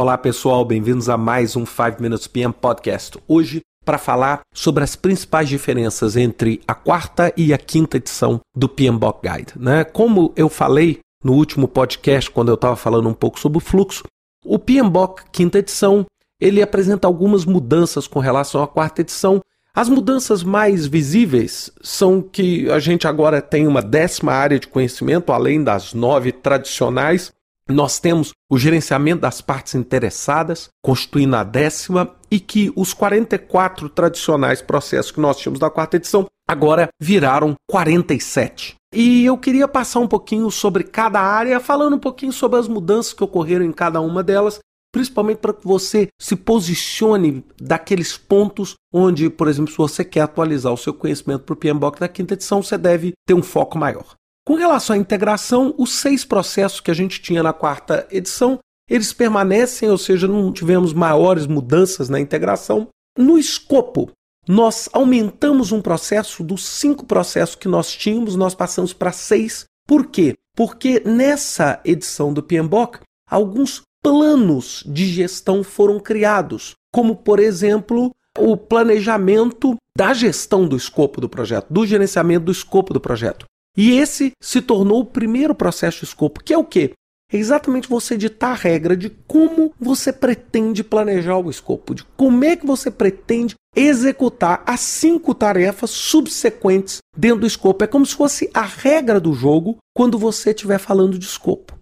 Olá pessoal, bem-vindos a mais um 5 Minutes PM Podcast. Hoje, para falar sobre as principais diferenças entre a quarta e a quinta edição do PMBOK Guide. Né? Como eu falei no último podcast, quando eu estava falando um pouco sobre o fluxo, o PMBOK quinta edição ele apresenta algumas mudanças com relação à quarta edição. As mudanças mais visíveis são que a gente agora tem uma décima área de conhecimento, além das nove tradicionais, nós temos o gerenciamento das partes interessadas, constituindo a décima, e que os 44 tradicionais processos que nós tínhamos da quarta edição agora viraram 47. E eu queria passar um pouquinho sobre cada área, falando um pouquinho sobre as mudanças que ocorreram em cada uma delas, principalmente para que você se posicione daqueles pontos onde, por exemplo, se você quer atualizar o seu conhecimento para o PMBOK da quinta edição, você deve ter um foco maior. Com relação à integração, os seis processos que a gente tinha na quarta edição, eles permanecem, ou seja, não tivemos maiores mudanças na integração. No escopo, nós aumentamos um processo dos cinco processos que nós tínhamos, nós passamos para seis. Por quê? Porque nessa edição do PMBOK, alguns planos de gestão foram criados, como, por exemplo, o planejamento da gestão do escopo do projeto, do gerenciamento do escopo do projeto. E esse se tornou o primeiro processo de escopo, que é o quê? É exatamente você ditar a regra de como você pretende planejar o escopo, de como é que você pretende executar as cinco tarefas subsequentes dentro do escopo. É como se fosse a regra do jogo quando você estiver falando de escopo.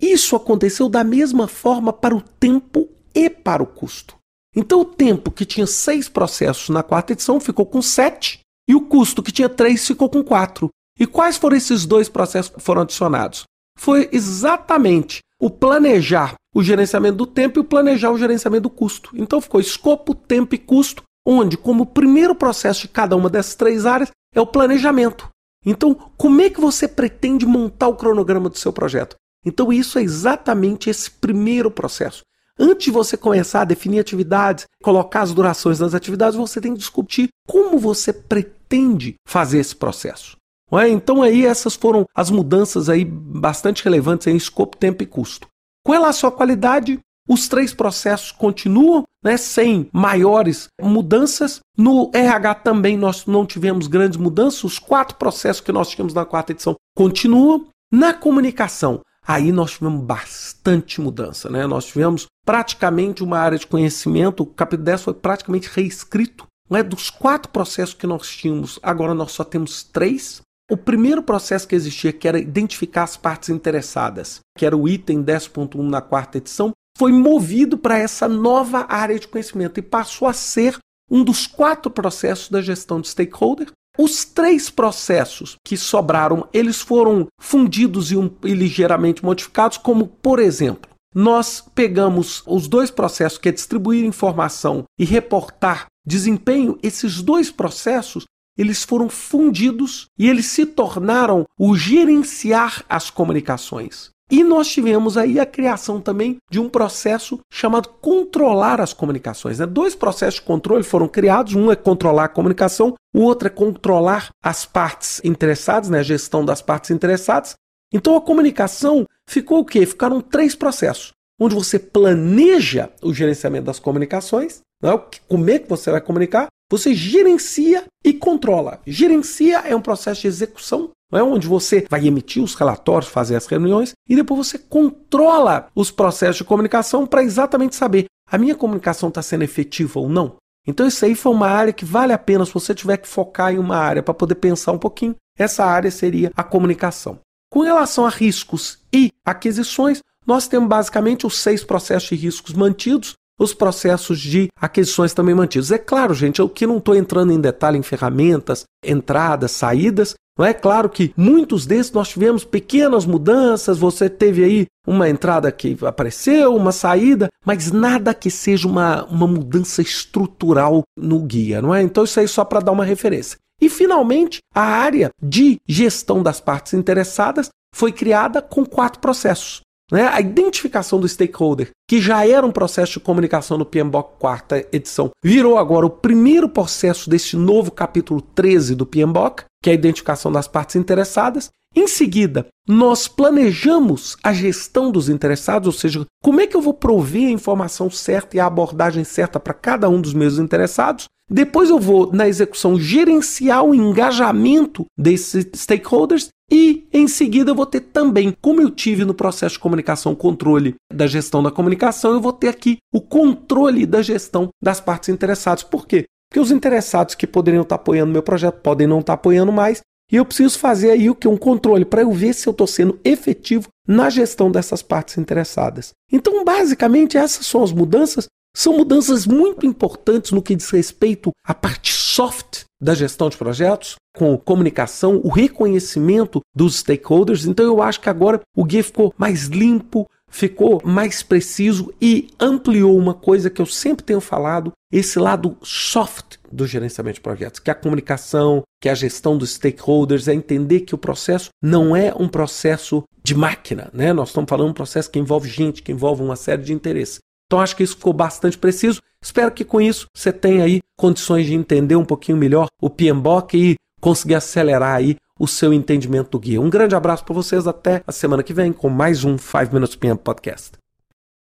Isso aconteceu da mesma forma para o tempo e para o custo. Então, o tempo que tinha seis processos na quarta edição ficou com sete, e o custo que tinha três ficou com quatro. E quais foram esses dois processos que foram adicionados? Foi exatamente o planejar o gerenciamento do tempo e o planejar o gerenciamento do custo. Então ficou escopo, tempo e custo, onde, como primeiro processo de cada uma dessas três áreas, é o planejamento. Então, como é que você pretende montar o cronograma do seu projeto? Então, isso é exatamente esse primeiro processo. Antes de você começar a definir atividades, colocar as durações das atividades, você tem que discutir como você pretende fazer esse processo. É? Então aí essas foram as mudanças aí bastante relevantes em escopo, tempo e custo. Com relação à qualidade, os três processos continuam né, sem maiores mudanças. No RH também nós não tivemos grandes mudanças. Os quatro processos que nós tínhamos na quarta edição continuam. Na comunicação, aí nós tivemos bastante mudança. Né? Nós tivemos praticamente uma área de conhecimento, o capítulo 10 foi praticamente reescrito. Né? Dos quatro processos que nós tínhamos, agora nós só temos três. O primeiro processo que existia, que era identificar as partes interessadas, que era o item 10.1 na quarta edição, foi movido para essa nova área de conhecimento e passou a ser um dos quatro processos da gestão de stakeholder. Os três processos que sobraram, eles foram fundidos e, um, e ligeiramente modificados, como, por exemplo, nós pegamos os dois processos, que é distribuir informação e reportar desempenho, esses dois processos eles foram fundidos e eles se tornaram o gerenciar as comunicações. E nós tivemos aí a criação também de um processo chamado controlar as comunicações. Né? Dois processos de controle foram criados: um é controlar a comunicação, o outro é controlar as partes interessadas, né? a gestão das partes interessadas. Então a comunicação ficou o quê? Ficaram três processos, onde você planeja o gerenciamento das comunicações, né? como é que você vai comunicar, você gerencia e controla. Gerencia é um processo de execução, não é onde você vai emitir os relatórios, fazer as reuniões e depois você controla os processos de comunicação para exatamente saber a minha comunicação está sendo efetiva ou não. Então isso aí foi uma área que vale a pena se você tiver que focar em uma área para poder pensar um pouquinho. Essa área seria a comunicação. Com relação a riscos e aquisições, nós temos basicamente os seis processos de riscos mantidos, os processos de aquisições também mantidos. É claro, gente, eu que não estou entrando em detalhe em ferramentas, entradas, saídas. Não é claro que muitos desses nós tivemos pequenas mudanças, você teve aí uma entrada que apareceu, uma saída, mas nada que seja uma, uma mudança estrutural no guia, não é? Então isso aí só para dar uma referência. E finalmente, a área de gestão das partes interessadas foi criada com quatro processos. Né? A identificação do stakeholder, que já era um processo de comunicação no PMBOK quarta edição, virou agora o primeiro processo deste novo capítulo 13 do PMBOK, que é a identificação das partes interessadas. Em seguida, nós planejamos a gestão dos interessados, ou seja, como é que eu vou prover a informação certa e a abordagem certa para cada um dos meus interessados. Depois eu vou na execução gerenciar o engajamento desses stakeholders e em seguida eu vou ter também, como eu tive no processo de comunicação, controle da gestão da comunicação, eu vou ter aqui o controle da gestão das partes interessadas. Por quê? Porque os interessados que poderiam estar apoiando meu projeto podem não estar apoiando mais, e eu preciso fazer aí o que? Um controle para eu ver se eu estou sendo efetivo na gestão dessas partes interessadas. Então, basicamente, essas são as mudanças. São mudanças muito importantes no que diz respeito à parte soft da gestão de projetos, com comunicação, o reconhecimento dos stakeholders. Então, eu acho que agora o guia ficou mais limpo, ficou mais preciso e ampliou uma coisa que eu sempre tenho falado, esse lado soft do gerenciamento de projetos, que é a comunicação, que é a gestão dos stakeholders, é entender que o processo não é um processo de máquina, né? Nós estamos falando de um processo que envolve gente, que envolve uma série de interesses. Então acho que isso ficou bastante preciso. Espero que com isso você tenha aí condições de entender um pouquinho melhor o PMBOK e conseguir acelerar aí o seu entendimento do guia. Um grande abraço para vocês, até a semana que vem com mais um 5 Minutes PM Podcast.